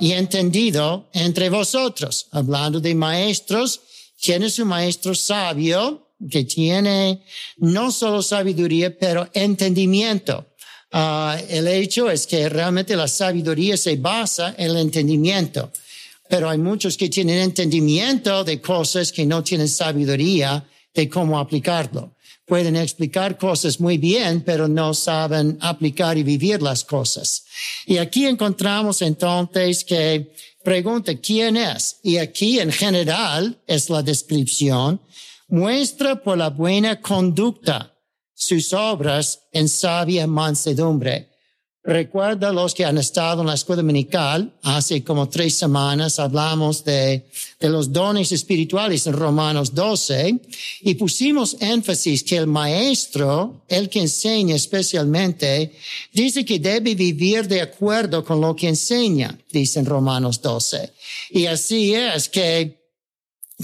y entendido entre vosotros. Hablando de maestros, ¿quién es un maestro sabio que tiene no solo sabiduría, pero entendimiento? Uh, el hecho es que realmente la sabiduría se basa en el entendimiento, pero hay muchos que tienen entendimiento de cosas que no tienen sabiduría de cómo aplicarlo pueden explicar cosas muy bien, pero no saben aplicar y vivir las cosas. Y aquí encontramos entonces que pregunta quién es. Y aquí en general es la descripción. Muestra por la buena conducta sus obras en sabia mansedumbre Recuerda los que han estado en la escuela dominical, hace como tres semanas hablamos de, los dones espirituales en Romanos 12 y pusimos énfasis que el maestro, el que enseña especialmente, dice que debe vivir de acuerdo con lo que enseña, dice en Romanos 12. Y así es que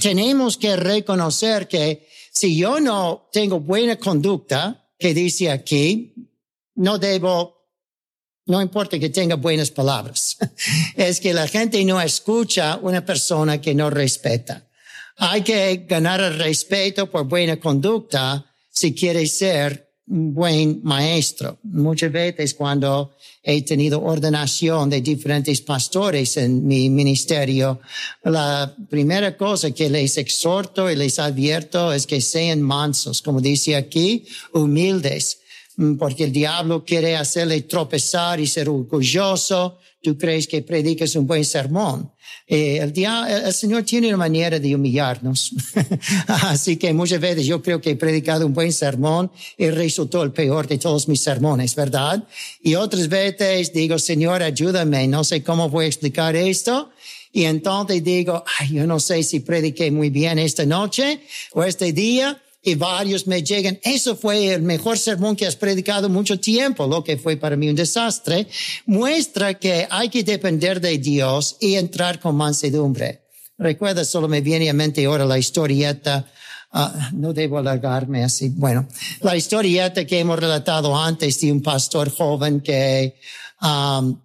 tenemos que reconocer que si yo no tengo buena conducta, que dice aquí, no debo no importa que tenga buenas palabras. es que la gente no escucha una persona que no respeta. Hay que ganar el respeto por buena conducta si quiere ser un buen maestro. Muchas veces cuando he tenido ordenación de diferentes pastores en mi ministerio, la primera cosa que les exhorto y les advierto es que sean mansos, como dice aquí, humildes porque el diablo quiere hacerle tropezar y ser orgulloso. Tú crees que predicas un buen sermón. Eh, el, el Señor tiene una manera de humillarnos. Así que muchas veces yo creo que he predicado un buen sermón y resultó el peor de todos mis sermones, ¿verdad? Y otras veces digo, Señor, ayúdame, no sé cómo voy a explicar esto. Y entonces digo, ay, yo no sé si prediqué muy bien esta noche o este día y varios me llegan, eso fue el mejor sermón que has predicado mucho tiempo, lo que fue para mí un desastre, muestra que hay que depender de Dios y entrar con mansedumbre. Recuerda, solo me viene a mente ahora la historieta, uh, no debo alargarme así, bueno, la historieta que hemos relatado antes de un pastor joven que um,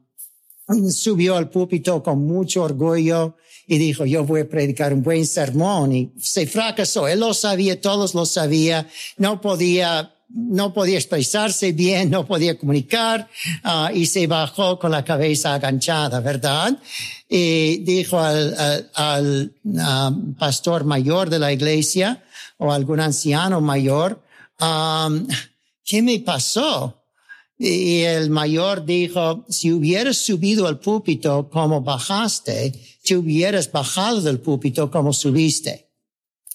subió al púlpito con mucho orgullo y dijo, yo voy a predicar un buen sermón y se fracasó. Él lo sabía, todos lo sabía, no podía no podía expresarse bien, no podía comunicar uh, y se bajó con la cabeza aganchada, ¿verdad? Y dijo al, al, al uh, pastor mayor de la iglesia o algún anciano mayor, um, ¿qué me pasó? Y el mayor dijo, si hubieras subido al púlpito como bajaste, te hubieras bajado del púlpito como subiste.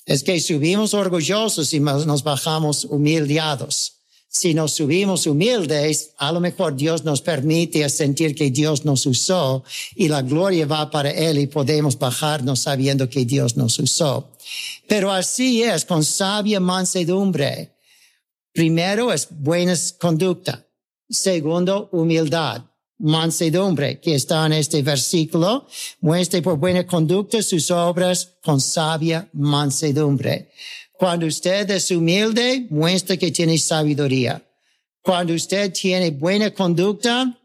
Es que subimos orgullosos y nos bajamos humildeados. Si nos subimos humildes, a lo mejor Dios nos permite sentir que Dios nos usó y la gloria va para Él y podemos bajarnos sabiendo que Dios nos usó. Pero así es con sabia mansedumbre. Primero es buena conducta. Segundo, humildad, mansedumbre, que está en este versículo. Muestre por buena conducta sus obras con sabia mansedumbre. Cuando usted es humilde, muestra que tiene sabiduría. Cuando usted tiene buena conducta,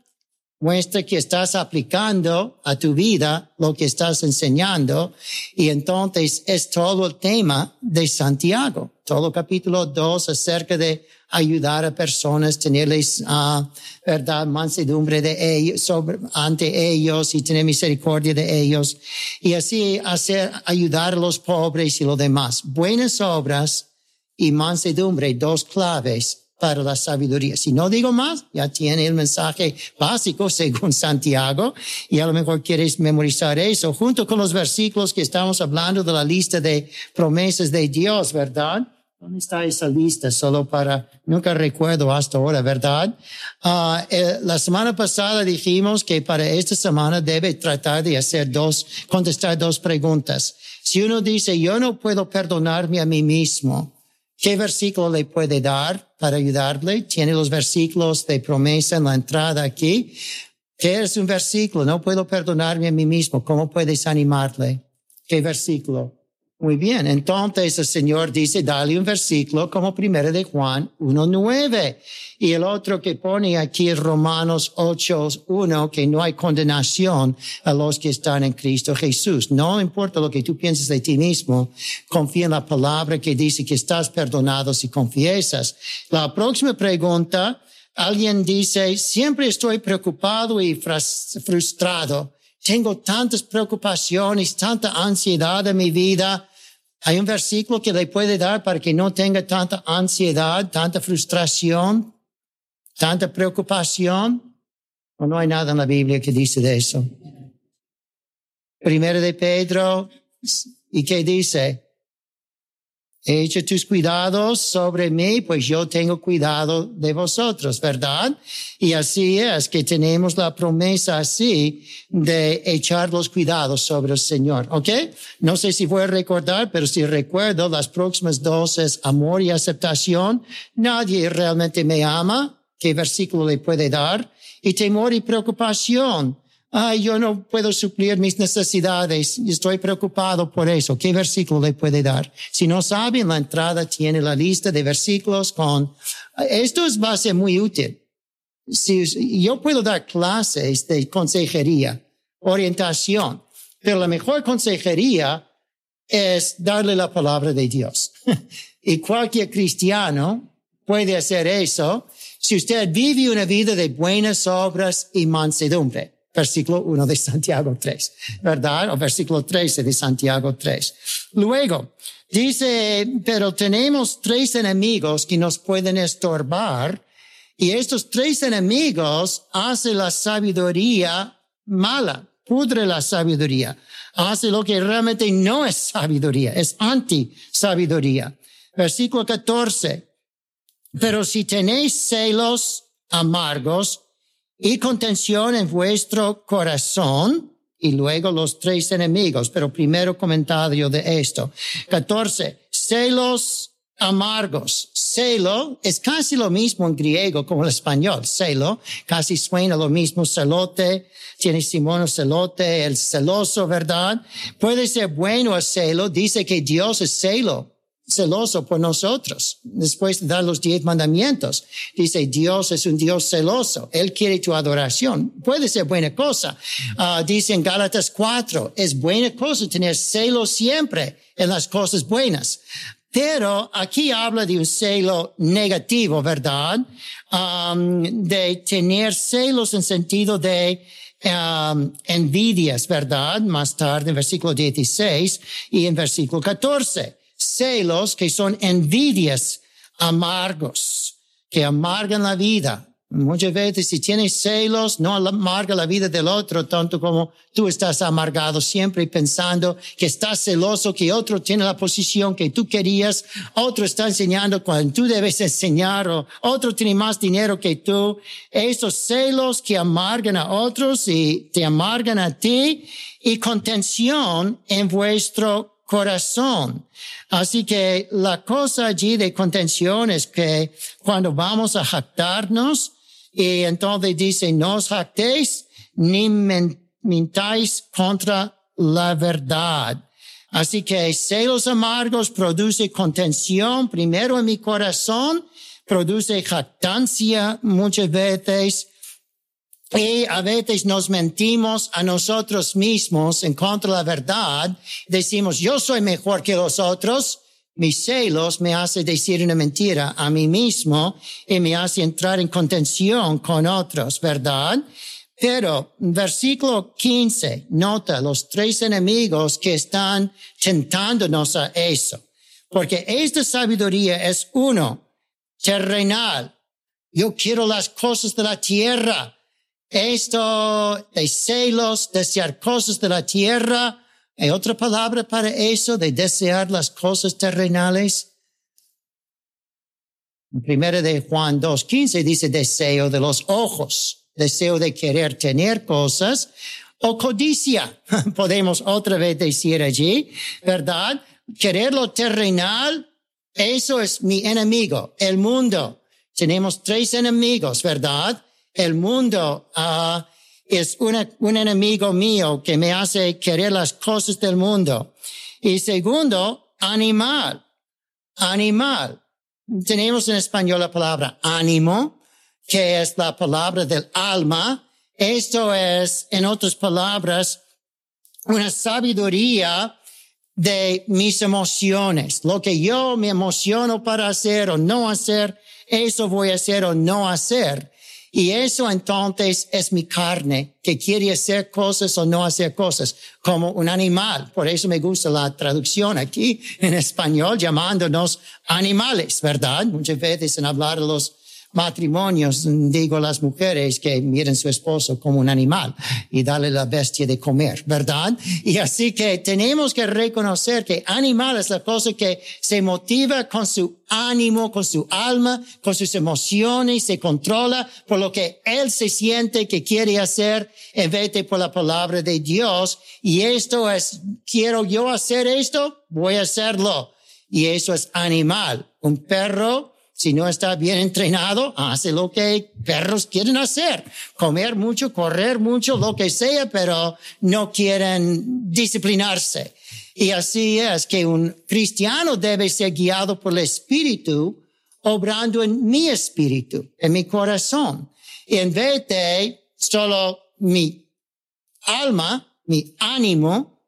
muestra que estás aplicando a tu vida lo que estás enseñando. Y entonces es todo el tema de Santiago, todo capítulo 2 acerca de ayudar a personas, tenerles, uh, verdad, mansedumbre de ellos, sobre, ante ellos y tener misericordia de ellos. Y así hacer, ayudar a los pobres y lo demás. Buenas obras y mansedumbre, dos claves para la sabiduría. Si no digo más, ya tiene el mensaje básico según Santiago y a lo mejor quieres memorizar eso junto con los versículos que estamos hablando de la lista de promesas de Dios, ¿verdad? ¿Dónde está esa lista? Solo para, nunca recuerdo hasta ahora, ¿verdad? Ah, eh, la semana pasada dijimos que para esta semana debe tratar de hacer dos, contestar dos preguntas. Si uno dice, yo no puedo perdonarme a mí mismo, ¿qué versículo le puede dar para ayudarle? Tiene los versículos de promesa en la entrada aquí. ¿Qué es un versículo? No puedo perdonarme a mí mismo. ¿Cómo puedes animarle? ¿Qué versículo? Muy bien, entonces el Señor dice, dale un versículo como primero de Juan 1.9. Y el otro que pone aquí Romanos 8.1, que no hay condenación a los que están en Cristo Jesús. No importa lo que tú pienses de ti mismo, confía en la palabra que dice que estás perdonado si confiesas. La próxima pregunta, alguien dice, siempre estoy preocupado y frustrado. Tengo tantas preocupaciones, tanta ansiedad en mi vida. Hay un versículo que le puede dar para que no tenga tanta ansiedad, tanta frustración, tanta preocupación. ¿O no hay nada en la Biblia que dice de eso? Primero de Pedro, ¿y qué dice? Echa tus cuidados sobre mí, pues yo tengo cuidado de vosotros, ¿verdad? Y así es que tenemos la promesa así de echar los cuidados sobre el Señor, ¿ok? No sé si voy a recordar, pero si recuerdo, las próximas dos es amor y aceptación. Nadie realmente me ama. ¿Qué versículo le puede dar? Y temor y preocupación ay, yo no puedo suplir mis necesidades, estoy preocupado por eso. ¿Qué versículo le puede dar? Si no sabe, en la entrada tiene la lista de versículos con, esto va a ser muy útil. Si yo puedo dar clases de consejería, orientación, pero la mejor consejería es darle la palabra de Dios. y cualquier cristiano puede hacer eso si usted vive una vida de buenas obras y mansedumbre versículo 1 de Santiago 3, ¿verdad? O versículo 13 de Santiago 3. Luego, dice, pero tenemos tres enemigos que nos pueden estorbar y estos tres enemigos hacen la sabiduría mala, pudre la sabiduría, hace lo que realmente no es sabiduría, es anti-sabiduría. Versículo 14. Pero si tenéis celos amargos y contención en vuestro corazón, y luego los tres enemigos, pero primero comentario de esto. 14. Celos amargos. Celo es casi lo mismo en griego como en español. Celo casi suena lo mismo. Celote, tiene Simón celote, el celoso, ¿verdad? Puede ser bueno el celo. Dice que Dios es celo celoso por nosotros. Después de dar los diez mandamientos, dice Dios es un Dios celoso. Él quiere tu adoración. Puede ser buena cosa. Uh, dice en Gálatas 4, es buena cosa tener celo siempre en las cosas buenas. Pero aquí habla de un celo negativo, ¿verdad? De tener celos en sentido de envidias, ¿verdad? Más tarde en versículo 16 y en versículo 14 celos que son envidias amargos, que amargan la vida. Muchas veces si tienes celos, no amarga la vida del otro tanto como tú estás amargado siempre pensando que estás celoso, que otro tiene la posición que tú querías, otro está enseñando cuando tú debes enseñar o otro tiene más dinero que tú. Esos celos que amargan a otros y te amargan a ti y contención en vuestro corazón. Así que la cosa allí de contención es que cuando vamos a jactarnos, y entonces dice, no os jactéis ni mintáis contra la verdad. Así que celos amargos produce contención primero en mi corazón, produce jactancia muchas veces, y a veces nos mentimos a nosotros mismos en contra de la verdad. Decimos, yo soy mejor que los otros. Mis celos me hace decir una mentira a mí mismo y me hace entrar en contención con otros, ¿verdad? Pero versículo 15 nota los tres enemigos que están tentándonos a eso. Porque esta sabiduría es uno, terrenal. Yo quiero las cosas de la tierra esto de celos, desear cosas de la tierra. ¿Hay otra palabra para eso, de desear las cosas terrenales? En primera de Juan 2.15 dice deseo de los ojos, deseo de querer tener cosas o codicia, podemos otra vez decir allí, ¿verdad? Querer lo terrenal, eso es mi enemigo, el mundo. Tenemos tres enemigos, ¿verdad? El mundo uh, es un enemigo mío que me hace querer las cosas del mundo. Y segundo, animal, animal. Tenemos en español la palabra ánimo, que es la palabra del alma. Esto es, en otras palabras, una sabiduría de mis emociones. Lo que yo me emociono para hacer o no hacer, eso voy a hacer o no hacer. Y eso entonces es mi carne, que quiere hacer cosas o no hacer cosas, como un animal. Por eso me gusta la traducción aquí en español, llamándonos animales, ¿verdad? Muchas veces en hablar de los matrimonios, digo las mujeres que miren su esposo como un animal y darle la bestia de comer, ¿verdad? Y así que tenemos que reconocer que animal es la cosa que se motiva con su ánimo, con su alma, con sus emociones, se controla por lo que él se siente que quiere hacer en vez de por la palabra de Dios. Y esto es, quiero yo hacer esto, voy a hacerlo. Y eso es animal. Un perro si no está bien entrenado, hace lo que perros quieren hacer. Comer mucho, correr mucho, lo que sea, pero no quieren disciplinarse. Y así es que un cristiano debe ser guiado por el Espíritu, obrando en mi espíritu, en mi corazón. Y en vez de solo mi alma, mi ánimo,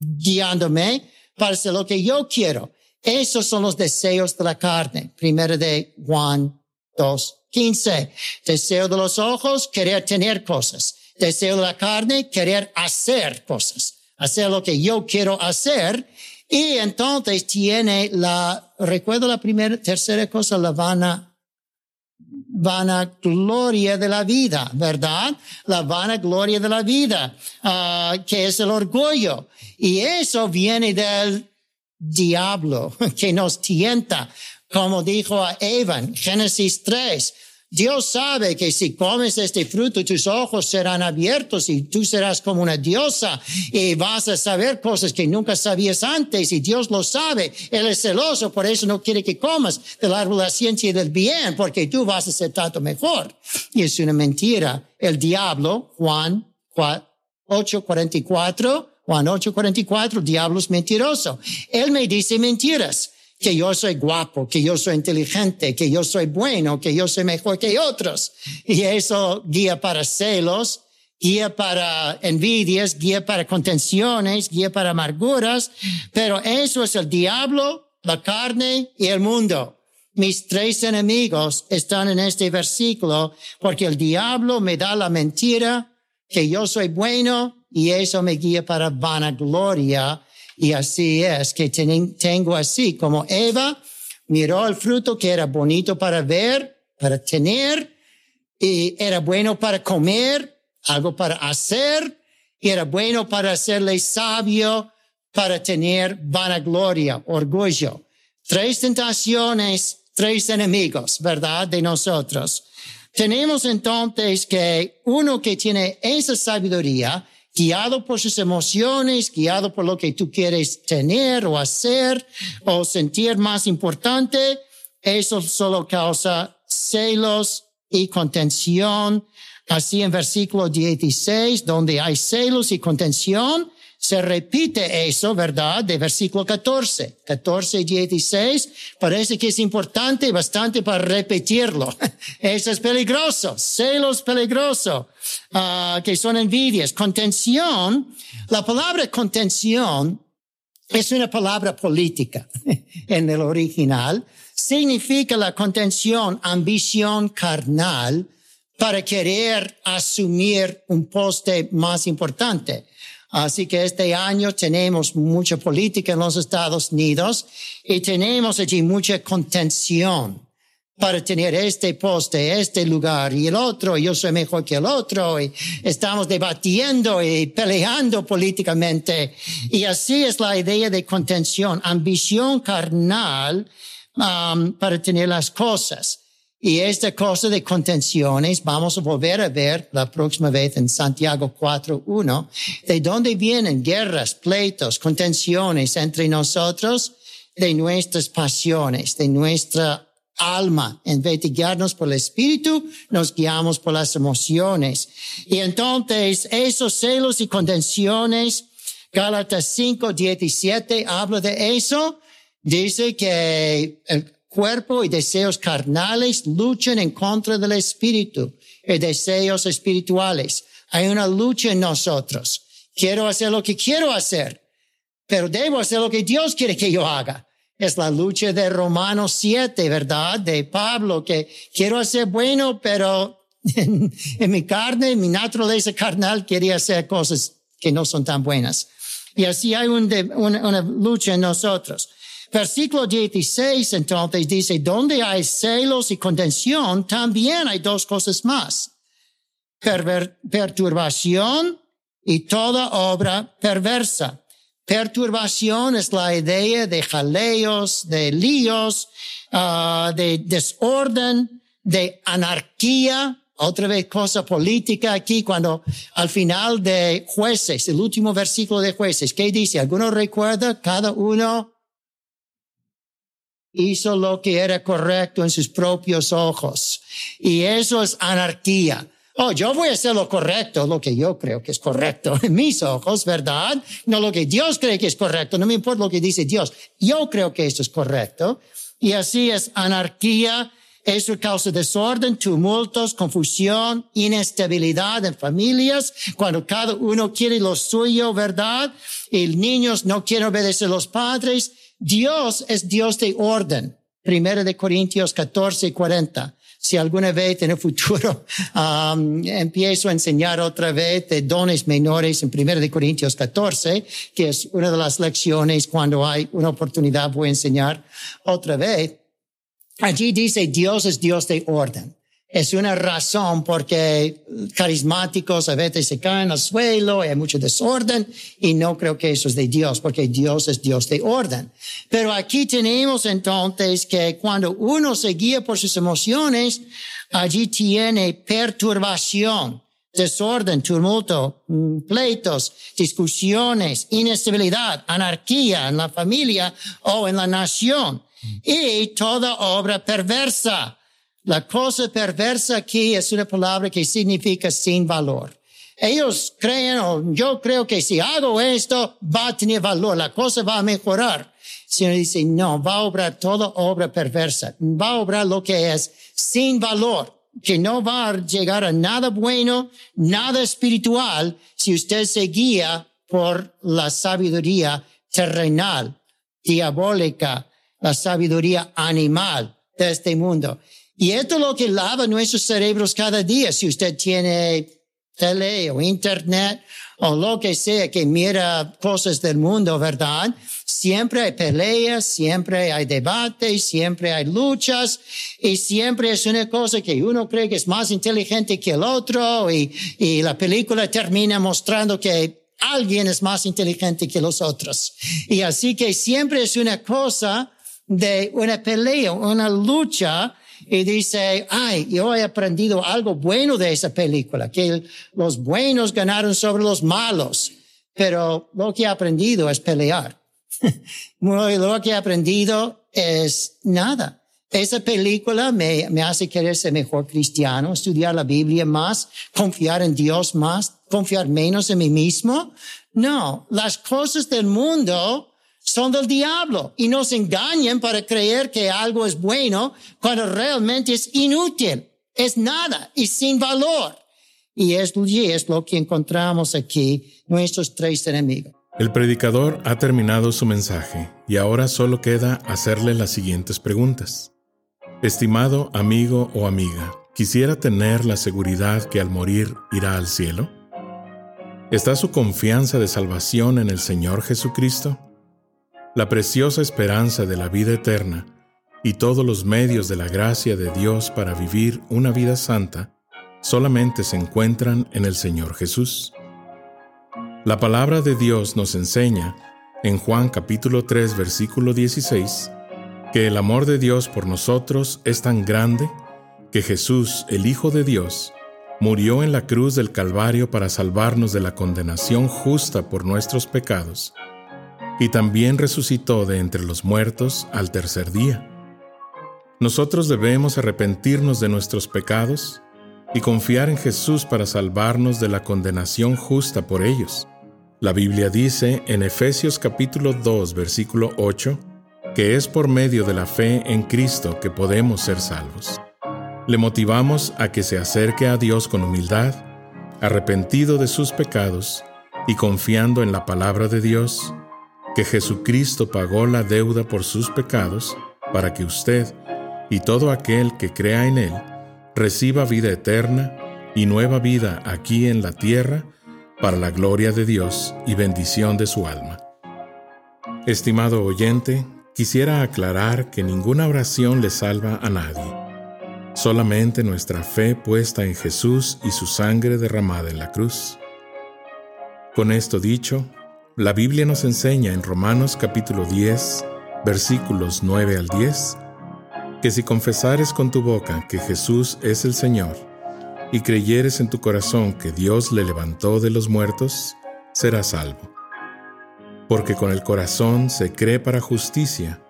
guiándome para hacer lo que yo quiero. Esos son los deseos de la carne. Primero de Juan 2, 15. Deseo de los ojos, querer tener cosas. Deseo de la carne, querer hacer cosas. Hacer lo que yo quiero hacer. Y entonces tiene la, recuerdo la primera, tercera cosa, la vana, vana gloria de la vida, ¿verdad? La vana gloria de la vida, uh, que es el orgullo. Y eso viene del diablo que nos tienta, como dijo a Eva en Génesis 3. Dios sabe que si comes este fruto, tus ojos serán abiertos y tú serás como una diosa y vas a saber cosas que nunca sabías antes y Dios lo sabe. Él es celoso, por eso no quiere que comas del árbol de la ciencia y del bien, porque tú vas a ser tanto mejor. Y es una mentira. El diablo, Juan 8:44, Juan 8:44, diablo es mentiroso. Él me dice mentiras, que yo soy guapo, que yo soy inteligente, que yo soy bueno, que yo soy mejor que otros. Y eso guía para celos, guía para envidias, guía para contenciones, guía para amarguras, pero eso es el diablo, la carne y el mundo. Mis tres enemigos están en este versículo porque el diablo me da la mentira que yo soy bueno, y eso me guía para vanagloria. Y así es que tengo así como Eva miró el fruto que era bonito para ver, para tener, y era bueno para comer, algo para hacer, y era bueno para hacerle sabio, para tener vanagloria, orgullo. Tres tentaciones, tres enemigos, ¿verdad? De nosotros. Tenemos entonces que uno que tiene esa sabiduría, guiado por sus emociones, guiado por lo que tú quieres tener o hacer o sentir más importante, eso solo causa celos y contención. Así en versículo 16, donde hay celos y contención, se repite eso, ¿verdad? De versículo 14, 14 y 16. Parece que es importante bastante para repetirlo. Eso es peligroso. Celos peligroso. Uh, que son envidias. Contención. La palabra contención es una palabra política en el original. Significa la contención, ambición carnal para querer asumir un poste más importante. Así que este año tenemos mucha política en los Estados Unidos y tenemos allí mucha contención para tener este poste, este lugar y el otro, yo soy mejor que el otro, y estamos debatiendo y peleando políticamente. Y así es la idea de contención, ambición carnal um, para tener las cosas. Y esta cosa de contenciones vamos a volver a ver la próxima vez en Santiago 4.1, de dónde vienen guerras, pleitos, contenciones entre nosotros, de nuestras pasiones, de nuestra alma. En vez de guiarnos por el espíritu, nos guiamos por las emociones. Y entonces esos celos y contenciones, Gálatas 5, 17 habla de eso. Dice que el cuerpo y deseos carnales luchan en contra del espíritu y deseos espirituales. Hay una lucha en nosotros. Quiero hacer lo que quiero hacer, pero debo hacer lo que Dios quiere que yo haga. Es la lucha de Romanos 7, ¿verdad? De Pablo, que quiero hacer bueno, pero en, mi carne, en mi naturaleza carnal, quería hacer cosas que no son tan buenas. Y así hay una lucha en nosotros. Versículo 16 entonces dice, donde hay celos y contención, también hay dos cosas más. perturbación y toda obra perversa. Perturbación es la idea de jaleos, de líos, ah, de desorden, de anarquía, otra vez cosa política aquí, cuando al final de jueces, el último versículo de jueces, ¿qué dice? ¿Alguno recuerda? Cada uno hizo lo que era correcto en sus propios ojos. Y eso es anarquía. Oh, yo voy a hacer lo correcto, lo que yo creo que es correcto en mis ojos, ¿verdad? No lo que Dios cree que es correcto, no me importa lo que dice Dios. Yo creo que esto es correcto. Y así es anarquía. Eso causa desorden, tumultos, confusión, inestabilidad en familias, cuando cada uno quiere lo suyo, ¿verdad? Y niños no quieren obedecer a los padres Dios es Dios de orden. Primero de Corintios 14, 40. Si alguna vez en el futuro um, empiezo a enseñar otra vez de dones menores en Primero de Corintios 14, que es una de las lecciones cuando hay una oportunidad voy a enseñar otra vez. Allí dice Dios es Dios de orden es una razón porque carismáticos a veces se caen al suelo, hay mucho desorden y no creo que eso es de Dios porque Dios es Dios de orden. Pero aquí tenemos entonces que cuando uno se guía por sus emociones, allí tiene perturbación, desorden, tumulto, mm, pleitos, discusiones, inestabilidad, anarquía en la familia o en la nación y toda obra perversa la cosa perversa aquí es una palabra que significa sin valor. Ellos creen, o yo creo que si hago esto, va a tener valor, la cosa va a mejorar. Señor dice, no, va a obrar toda obra perversa, va a obrar lo que es sin valor, que no va a llegar a nada bueno, nada espiritual, si usted se guía por la sabiduría terrenal, diabólica, la sabiduría animal de este mundo. Y esto es lo que lava nuestros cerebros cada día. Si usted tiene tele o internet o lo que sea que mira cosas del mundo, ¿verdad? Siempre hay peleas, siempre hay debates, siempre hay luchas y siempre es una cosa que uno cree que es más inteligente que el otro y, y la película termina mostrando que alguien es más inteligente que los otros. Y así que siempre es una cosa de una pelea, una lucha y dice, ay, yo he aprendido algo bueno de esa película, que los buenos ganaron sobre los malos, pero lo que he aprendido es pelear. lo que he aprendido es nada. Esa película me, hace querer ser mejor cristiano, estudiar la Biblia más, confiar en Dios más, confiar menos en mí mismo. No, las cosas del mundo son del diablo y nos engañan para creer que algo es bueno cuando realmente es inútil, es nada y sin valor. Y es, es lo que encontramos aquí, nuestros tres enemigos. El predicador ha terminado su mensaje y ahora solo queda hacerle las siguientes preguntas. Estimado amigo o amiga, ¿quisiera tener la seguridad que al morir irá al cielo? ¿Está su confianza de salvación en el Señor Jesucristo? La preciosa esperanza de la vida eterna y todos los medios de la gracia de Dios para vivir una vida santa solamente se encuentran en el Señor Jesús. La palabra de Dios nos enseña en Juan capítulo 3 versículo 16 que el amor de Dios por nosotros es tan grande que Jesús, el Hijo de Dios, murió en la cruz del Calvario para salvarnos de la condenación justa por nuestros pecados, y también resucitó de entre los muertos al tercer día. Nosotros debemos arrepentirnos de nuestros pecados y confiar en Jesús para salvarnos de la condenación justa por ellos. La Biblia dice en Efesios capítulo 2 versículo 8 que es por medio de la fe en Cristo que podemos ser salvos. Le motivamos a que se acerque a Dios con humildad, arrepentido de sus pecados y confiando en la palabra de Dios, que Jesucristo pagó la deuda por sus pecados para que usted y todo aquel que crea en Él reciba vida eterna y nueva vida aquí en la tierra para la gloria de Dios y bendición de su alma. Estimado oyente, quisiera aclarar que ninguna oración le salva a nadie. Solamente nuestra fe puesta en Jesús y su sangre derramada en la cruz. Con esto dicho, la Biblia nos enseña en Romanos capítulo 10, versículos 9 al 10, que si confesares con tu boca que Jesús es el Señor, y creyeres en tu corazón que Dios le levantó de los muertos, serás salvo. Porque con el corazón se cree para justicia,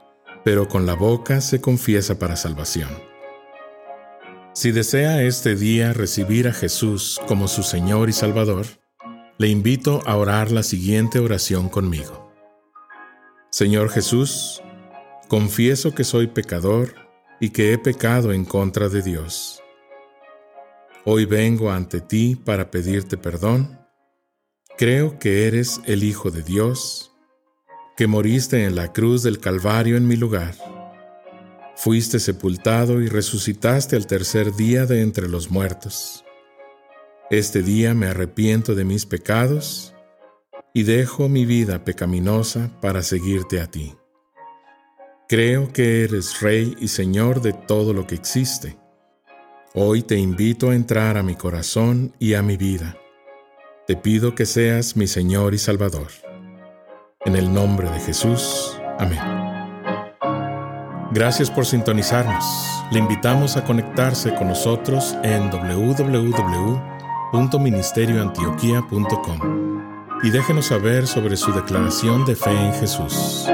pero con la boca se confiesa para salvación. Si desea este día recibir a Jesús como su Señor y Salvador, le invito a orar la siguiente oración conmigo. Señor Jesús, confieso que soy pecador y que he pecado en contra de Dios. Hoy vengo ante ti para pedirte perdón. Creo que eres el Hijo de Dios, que moriste en la cruz del Calvario en mi lugar. Fuiste sepultado y resucitaste al tercer día de entre los muertos. Este día me arrepiento de mis pecados y dejo mi vida pecaminosa para seguirte a ti. Creo que eres Rey y Señor de todo lo que existe. Hoy te invito a entrar a mi corazón y a mi vida. Te pido que seas mi Señor y Salvador. En el nombre de Jesús. Amén. Gracias por sintonizarnos. Le invitamos a conectarse con nosotros en y déjenos saber sobre su declaración de fe en Jesús.